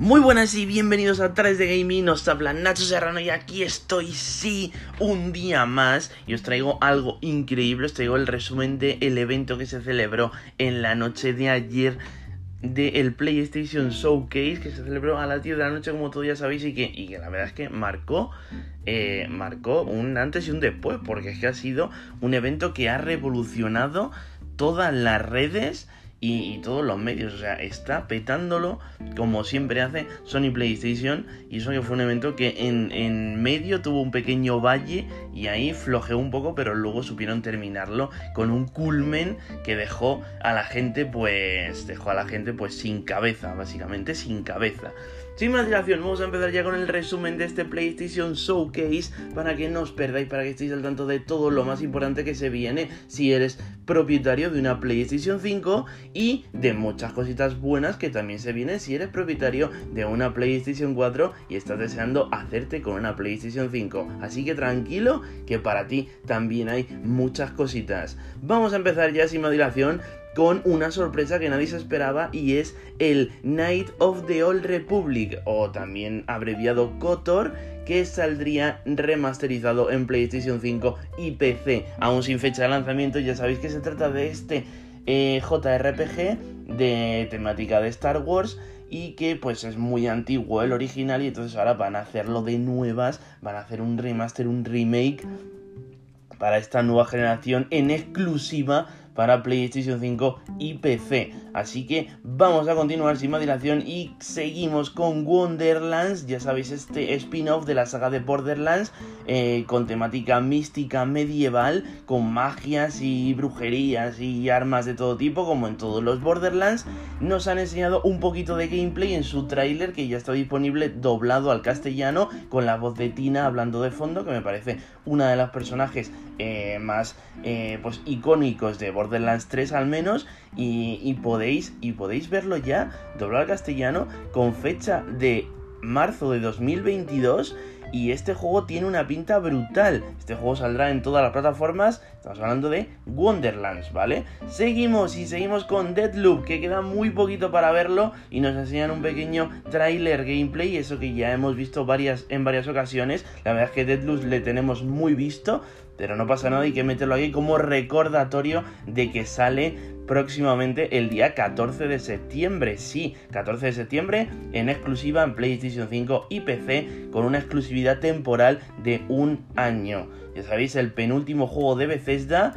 Muy buenas y bienvenidos a Través de Gaming, os habla Nacho Serrano y aquí estoy, sí, un día más y os traigo algo increíble, os traigo el resumen del evento que se celebró en la noche de ayer del PlayStation Showcase que se celebró a las 10 de la noche como todos ya sabéis y que, y que la verdad es que marcó, eh, marcó un antes y un después porque es que ha sido un evento que ha revolucionado todas las redes y, todos los medios. O sea, está petándolo como siempre hace Sony PlayStation. Y eso que fue un evento que en, en medio tuvo un pequeño valle y ahí flojeó un poco, pero luego supieron terminarlo con un culmen que dejó a la gente, pues, dejó a la gente, pues, sin cabeza, básicamente sin cabeza. Sin más dilación, vamos a empezar ya con el resumen de este PlayStation Showcase para que no os perdáis, para que estéis al tanto de todo lo más importante que se viene si eres propietario de una PlayStation 5 y de muchas cositas buenas que también se vienen si eres propietario de una PlayStation 4 y estás deseando hacerte con una PlayStation 5. Así que tranquilo que para ti también hay muchas cositas. Vamos a empezar ya sin más dilación con una sorpresa que nadie se esperaba y es el Night of the Old Republic o también abreviado KOTOR que saldría remasterizado en PlayStation 5 y PC aún sin fecha de lanzamiento ya sabéis que se trata de este eh, JRPG de temática de Star Wars y que pues es muy antiguo el original y entonces ahora van a hacerlo de nuevas, van a hacer un remaster, un remake para esta nueva generación en exclusiva para PlayStation 5 y PC. Así que vamos a continuar sin más dilación y seguimos con Wonderlands, ya sabéis este spin-off de la saga de Borderlands eh, con temática mística medieval, con magias y brujerías y armas de todo tipo como en todos los Borderlands. Nos han enseñado un poquito de gameplay en su tráiler que ya está disponible doblado al castellano con la voz de Tina hablando de fondo que me parece una de las personajes eh, más eh, pues icónicos de Borderlands 3 al menos y, podéis y podéis verlo ya doblado al castellano con fecha de marzo de 2022 y este juego tiene una pinta brutal. Este juego saldrá en todas las plataformas. Estamos hablando de Wonderlands, ¿vale? Seguimos y seguimos con Deadloop, que queda muy poquito para verlo y nos enseñan un pequeño trailer gameplay, eso que ya hemos visto varias, en varias ocasiones. La verdad es que Deadloop le tenemos muy visto, pero no pasa nada, hay que meterlo aquí como recordatorio de que sale próximamente el día 14 de septiembre. Sí, 14 de septiembre en exclusiva en PlayStation 5 y PC con una exclusividad temporal de un año. Ya sabéis, el penúltimo juego de Bethesda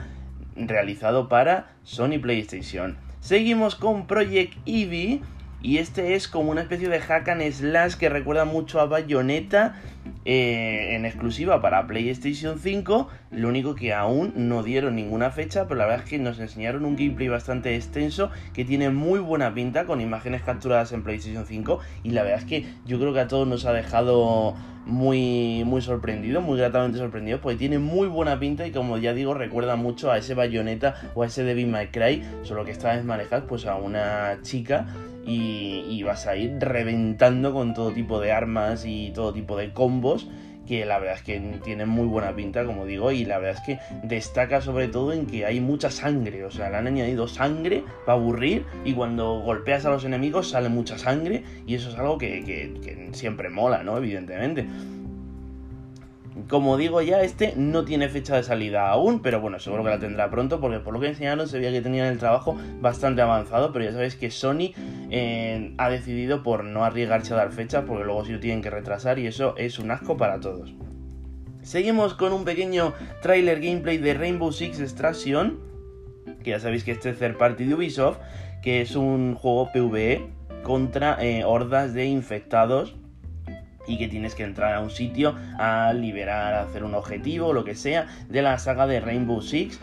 realizado para Sony PlayStation. Seguimos con Project Eevee y este es como una especie de hack and slash que recuerda mucho a Bayonetta eh, en exclusiva para PlayStation 5. Lo único que aún no dieron ninguna fecha, pero la verdad es que nos enseñaron un gameplay bastante extenso que tiene muy buena pinta con imágenes capturadas en PlayStation 5. Y la verdad es que yo creo que a todos nos ha dejado muy, muy sorprendido, muy gratamente sorprendido, porque tiene muy buena pinta y como ya digo, recuerda mucho a ese Bayonetta o a ese Devil May Cry, solo que esta vez manejas pues a una chica y, vas a ir reventando con todo tipo de armas y todo tipo de combos que la verdad es que tienen muy buena pinta, como digo, y la verdad es que destaca sobre todo en que hay mucha sangre, o sea, le han añadido sangre para aburrir y cuando golpeas a los enemigos sale mucha sangre y eso es algo que, que siempre mola, ¿no? Evidentemente. Como digo ya, este no tiene fecha de salida aún, pero bueno, seguro que la tendrá pronto, porque por lo que enseñaron se veía que tenían el trabajo bastante avanzado, pero ya sabéis que Sony eh, ha decidido por no arriesgarse a dar fecha, porque luego sí lo tienen que retrasar y eso es un asco para todos. Seguimos con un pequeño trailer gameplay de Rainbow Six Extraction, que ya sabéis que este es third party de Ubisoft, que es un juego PvE contra eh, hordas de infectados y que tienes que entrar a un sitio a liberar, a hacer un objetivo, lo que sea, de la saga de Rainbow Six.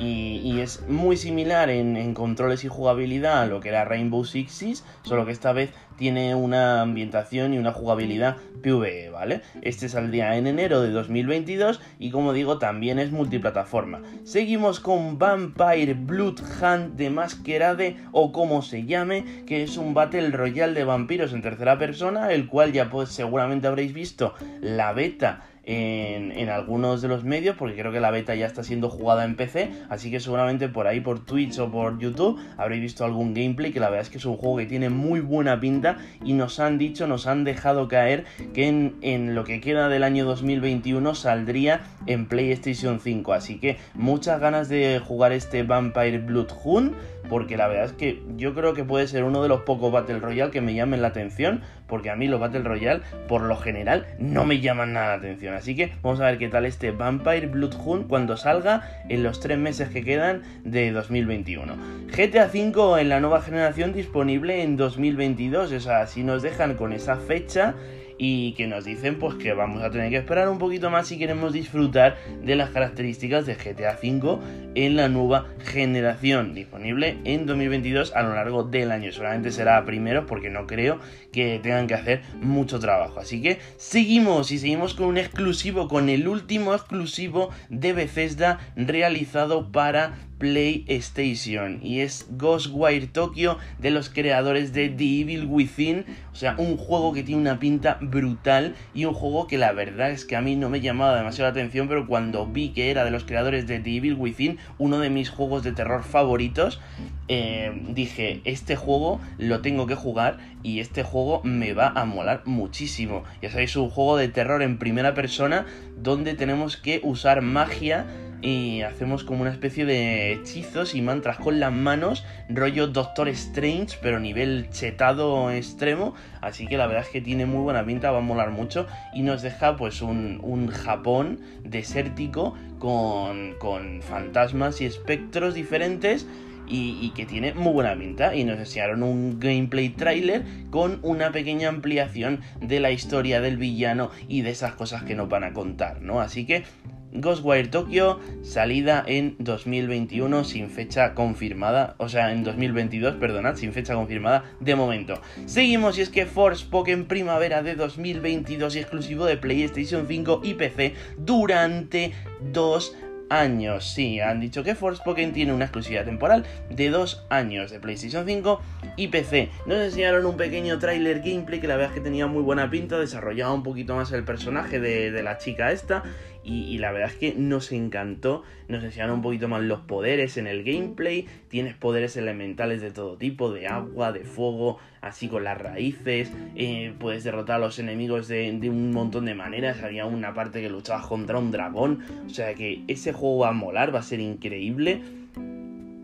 Y, es muy similar en, controles y jugabilidad a lo que era Rainbow Six Siege, solo que esta vez tiene una ambientación y una jugabilidad PvE, ¿vale? Este saldría en enero de 2022 y como digo también es multiplataforma. Seguimos con Vampire Blood Hunt de Masquerade o como se llame, que es un Battle Royale de vampiros en tercera persona, el cual ya pues seguramente habréis visto la beta en, algunos de los medios, porque creo que la beta ya está siendo jugada en PC, así que seguramente por ahí, por Twitch o por YouTube, habréis visto algún gameplay, que la verdad es que es un juego que tiene muy buena pinta y nos han dicho, nos han dejado caer que en, en lo que queda del año 2021 saldría en PlayStation 5, así que muchas ganas de jugar este Vampire Bloodhound porque la verdad es que yo creo que puede ser uno de los pocos Battle Royale que me llamen la atención, porque a mí los Battle Royale, por lo general, no me llaman nada la atención. Así que vamos a ver qué tal este Vampire Bloodhound cuando salga en los tres meses que quedan de 2021. GTA V en la nueva generación disponible en 2022, o sea, si nos dejan con esa fecha y que nos dicen pues que vamos a tener que esperar un poquito más si queremos disfrutar de las características de GTA V en la nueva generación disponible en 2022 a lo largo del año. Solamente será primero porque no creo que tengan que hacer mucho trabajo. Así que seguimos y seguimos con un exclusivo, con el último exclusivo de Bethesda realizado para PlayStation y es Ghostwire Tokyo de los creadores de The Evil Within, o sea, un juego que tiene una pinta brutal y un juego que la verdad es que a mí no me llamaba demasiado la atención, pero cuando vi que era de los creadores de The Evil Within, uno de mis juegos de terror favoritos, eh, dije, este juego lo tengo que jugar y este juego me va a molar muchísimo. Ya sabéis, un juego de terror en primera persona donde tenemos que usar magia y hacemos como una especie de hechizos y mantras con las manos, rollo Doctor Strange, pero nivel chetado extremo. Así que la verdad es que tiene muy buena pinta, va a molar mucho y nos deja pues un, un Japón desértico con, con fantasmas y espectros diferentes. Y, que tiene muy buena pinta. Y nos enseñaron un gameplay trailer con una pequeña ampliación de la historia del villano y de esas cosas que nos van a contar, ¿no? Así que Ghostwire Tokyo, salida en 2021 sin fecha confirmada, o sea, en 2022, perdonad, sin fecha confirmada de momento. Seguimos y es que Forspoken Primavera de 2022 y exclusivo de PlayStation 5 y PC durante dos años. Sí, han dicho que Forspoken tiene una exclusividad temporal de dos años de PlayStation 5 y PC. Nos enseñaron un pequeño trailer gameplay que la verdad es que tenía muy buena pinta, desarrollaba un poquito más el personaje de la chica esta y, la verdad es que nos encantó, nos enseñaron un poquito más los poderes en el gameplay, tienes poderes elementales de todo tipo, de agua, de fuego, así con las raíces, eh, puedes derrotar a los enemigos de, un montón de maneras, había una parte que luchabas contra un dragón, o sea que ese juego va a molar, va a ser increíble.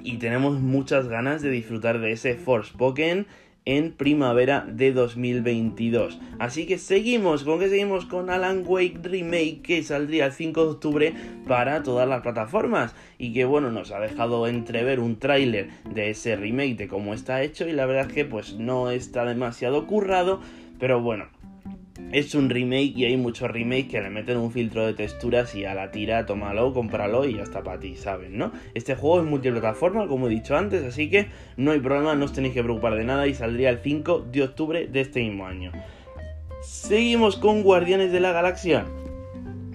Y tenemos muchas ganas de disfrutar de ese Forspoken en primavera de 2022. Así que seguimos, ¿con que seguimos? Con Alan Wake Remake que saldría el 5 de octubre para todas las plataformas y que bueno, nos ha dejado entrever un tráiler de ese remake de cómo está hecho y la verdad es que pues no está demasiado currado, pero bueno, es un remake y hay muchos remakes que le meten un filtro de texturas y a la tira, tómalo, cómpralo y ya está para ti, ¿saben? ¿No? Este juego es multiplataforma, como he dicho antes, así que no hay problema, no os tenéis que preocupar de nada y saldría el 5 de octubre de este mismo año. Seguimos con Guardianes de la Galaxia,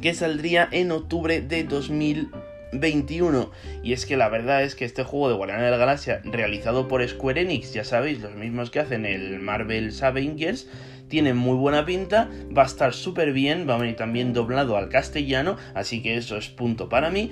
que saldría en octubre de 2021. Y es que la verdad es que este juego de Guardianes de la Galaxia, realizado por Square Enix, ya sabéis, los mismos que hacen el Marvel Avengers, tiene muy buena pinta, va a estar súper bien, va a venir también doblado al castellano, así que eso es punto para mí.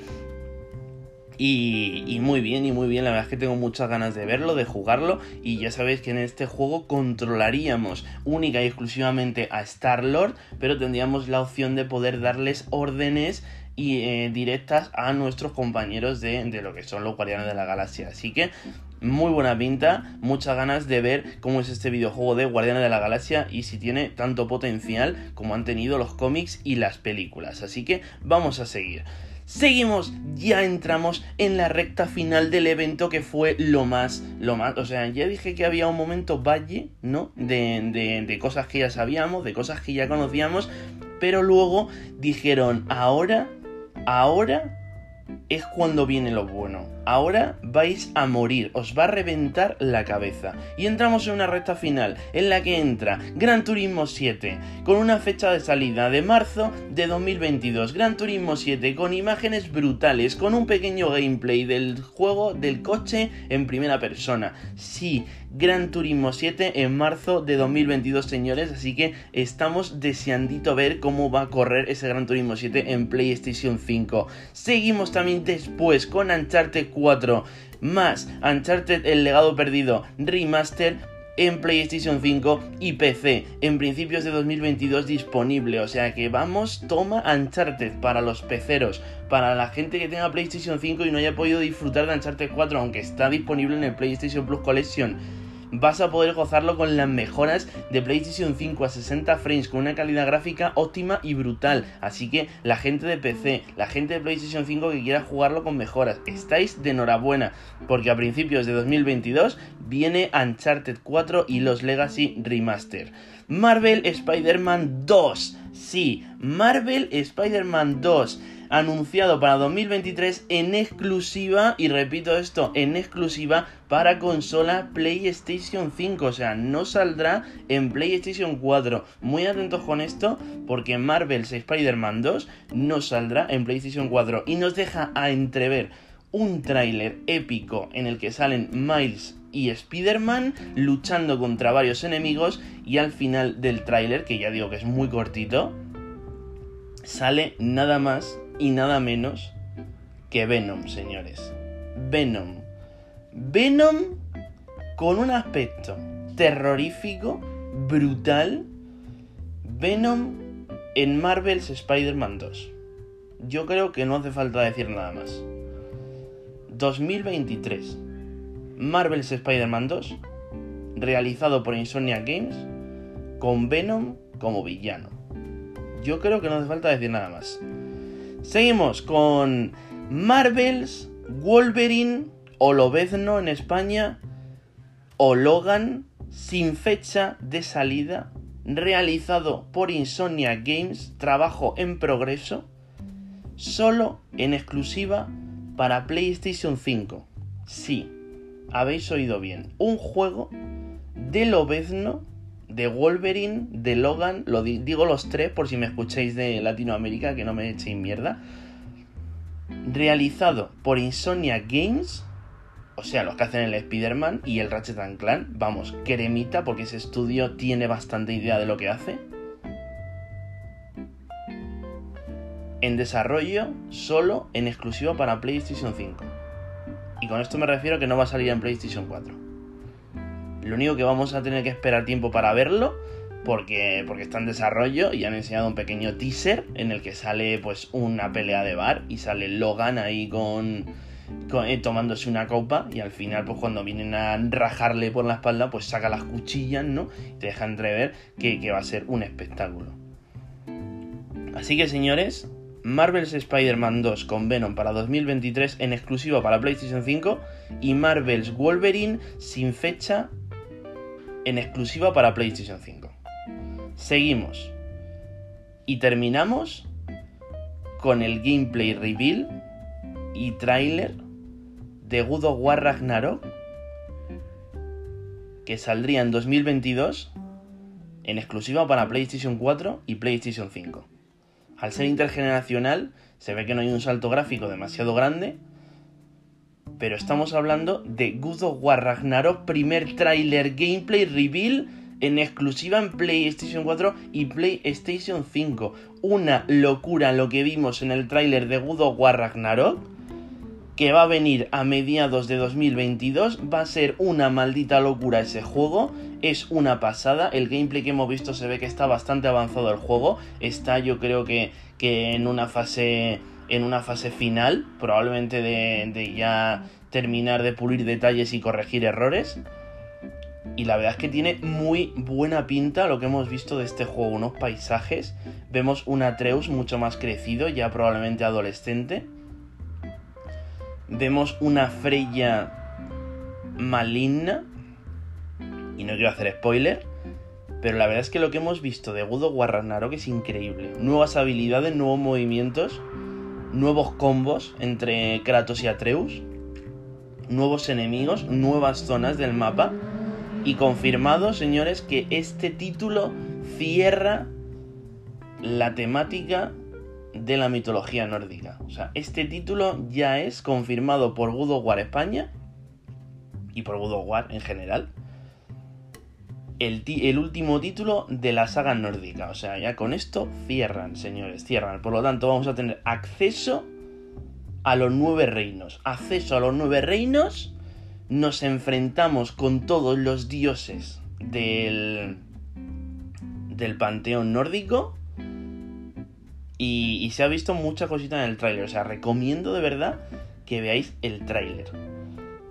Y, muy bien, y muy bien, la verdad es que tengo muchas ganas de verlo, de jugarlo, y ya sabéis que en este juego controlaríamos única y exclusivamente a Star-Lord, pero tendríamos la opción de poder darles órdenes y eh, directas a nuestros compañeros de, de, lo que son los Guardianes de la Galaxia. Así que muy buena pinta, muchas ganas de ver cómo es este videojuego de Guardianes de la Galaxia y si tiene tanto potencial como han tenido los cómics y las películas. Así que vamos a seguir. Seguimos, ya entramos en la recta final del evento que fue lo más, lo más, o sea, ya dije que había un momento valle, ¿no? De, de, de cosas que ya sabíamos, de cosas que ya conocíamos, pero luego dijeron, ahora, ahora es cuando viene lo bueno ahora vais a morir, os va a reventar la cabeza. Y entramos en una recta final en la que entra Gran Turismo 7 con una fecha de salida de marzo de 2022. Gran Turismo 7 con imágenes brutales, con un pequeño gameplay del juego del coche en primera persona. Sí, Gran Turismo 7 en marzo de 2022, señores, así que estamos deseandito ver cómo va a correr ese Gran Turismo 7 en PlayStation 5. Seguimos también después con Uncharted 4 más Uncharted El legado perdido remaster en PlayStation 5 y PC en principios de 2022 disponible. O sea que vamos, toma Uncharted para los peceros, para la gente que tenga PlayStation 5 y no haya podido disfrutar de Uncharted 4, aunque está disponible en el PlayStation Plus Collection vas a poder gozarlo con las mejoras de PlayStation 5 a 60 frames, con una calidad gráfica óptima y brutal. Así que la gente de PC, la gente de PlayStation 5 que quiera jugarlo con mejoras, estáis de enhorabuena, porque a principios de 2022 viene Uncharted 4 y los Legacy Remaster. Marvel Spider-Man 2. Sí, Marvel Spider-Man 2 anunciado para 2023 en exclusiva, y repito esto, en exclusiva para consola PlayStation 5, o sea, no saldrá en PlayStation 4. Muy atentos con esto, porque Marvel's Spider-Man 2 no saldrá en PlayStation 4 y nos deja a entrever un tráiler épico en el que salen Miles y Spider-Man luchando contra varios enemigos y al final del tráiler, que ya digo que es muy cortito, sale nada más y nada menos que Venom, señores. Venom. Venom con un aspecto terrorífico, brutal. Venom en Marvel's Spider-Man 2. Yo creo que no hace falta decir nada más. 2023. Marvel's Spider-Man 2, realizado por Insomnia Games, con Venom como villano. Yo creo que no hace falta decir nada más. Seguimos con Marvel's Wolverine o Lobezno en España o Logan sin fecha de salida realizado por Insomnia Games, trabajo en progreso, solo en exclusiva para PlayStation 5. Sí, habéis oído bien, un juego de Lobezno de Wolverine, de Logan, lo digo los tres por si me escucháis de Latinoamérica, que no me echéis mierda. Realizado por Insomnia Games, o sea, los que hacen el Spider-Man y el Ratchet Clan, vamos, cremita, porque ese estudio tiene bastante idea de lo que hace. En desarrollo, solo en exclusivo para PlayStation 5. Y con esto me refiero que no va a salir en PlayStation 4. Lo único que vamos a tener que esperar tiempo para verlo, porque, porque está en desarrollo y han enseñado un pequeño teaser en el que sale pues una pelea de bar y sale Logan ahí con, eh, tomándose una copa y al final pues cuando vienen a rajarle por la espalda pues saca las cuchillas, ¿no? Y te deja entrever que, que va a ser un espectáculo. Así que señores, Marvel's Spider-Man 2 con Venom para 2023 en exclusiva para PlayStation 5 y Marvel's Wolverine sin fecha en exclusiva para PlayStation 5. Seguimos. Y terminamos con el gameplay reveal y trailer de God of War Ragnarok que saldría en 2022 en exclusiva para PlayStation 4 y PlayStation 5. Al ser intergeneracional, se ve que no hay un salto gráfico demasiado grande, pero estamos hablando de God of Ragnarok, primer trailer gameplay reveal en exclusiva en PlayStation 4 y PlayStation 5. Una locura lo que vimos en el tráiler de God Ragnarok, que va a venir a mediados de 2022. Va a ser una maldita locura ese juego. Es una pasada. El gameplay que hemos visto se ve que está bastante avanzado el juego. Está yo creo que, que en una fase en una fase final, probablemente de, ya terminar de pulir detalles y corregir errores. Y la verdad es que tiene muy buena pinta lo que hemos visto de este juego, unos paisajes. Vemos un Atreus mucho más crecido, ya probablemente adolescente. Vemos una Freya maligna. Y no quiero hacer spoiler. Pero la verdad es que lo que hemos visto de God of War Ragnarok es increíble. Nuevas habilidades, nuevos movimientos nuevos combos entre Kratos y Atreus. nuevos enemigos, nuevas zonas del mapa. Y confirmado, señores, que este título cierra la temática de la mitología nórdica. O sea, este título ya es confirmado por God of War España y por God of War en general. El, último título de la saga nórdica. O sea, ya con esto cierran, señores, cierran. Por lo tanto, vamos a tener acceso a los nueve reinos. Acceso a los nueve reinos. Nos enfrentamos con todos los dioses del, del panteón nórdico y, se ha visto mucha cosita en el tráiler. O sea, recomiendo de verdad que veáis el tráiler.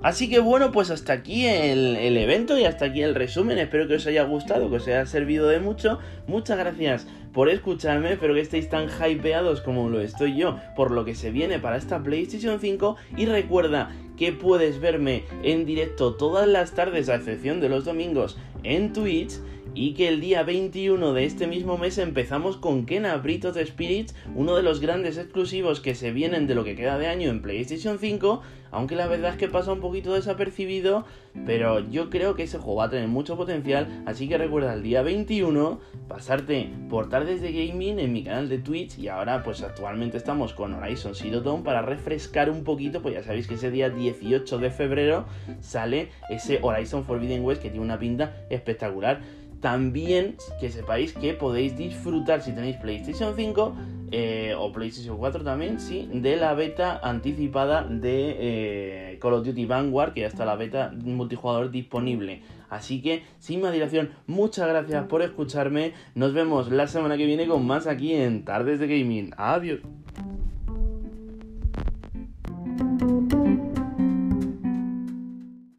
Así que bueno, pues hasta aquí el, evento y hasta aquí el resumen. Espero que os haya gustado, que os haya servido de mucho. Muchas gracias por escucharme. Espero que estéis tan hypeados como lo estoy yo por lo que se viene para esta PlayStation 5. Y recuerda que puedes verme en directo todas las tardes, a excepción de los domingos, en Twitch y que el día 21 de este mismo mes empezamos con Kena Breath the Spirits, uno de los grandes exclusivos que se vienen de lo que queda de año en PlayStation 5, aunque la verdad es que pasa un poquito desapercibido, pero yo creo que ese juego va a tener mucho potencial, así que recuerda el día 21 pasarte por tardes de gaming en mi canal de Twitch y ahora pues actualmente estamos con Horizon Zero Dawn para refrescar un poquito, pues ya sabéis que ese día 18 de febrero sale ese Horizon Forbidden West que tiene una pinta espectacular. También que sepáis que podéis disfrutar si tenéis PlayStation 5 eh, o PlayStation 4 también, sí, de la beta anticipada de eh, Call of Duty Vanguard, que ya está la beta multijugador disponible. Así que, sin más dilación, muchas gracias por escucharme. Nos vemos la semana que viene con más aquí en Tardes de Gaming. Adiós.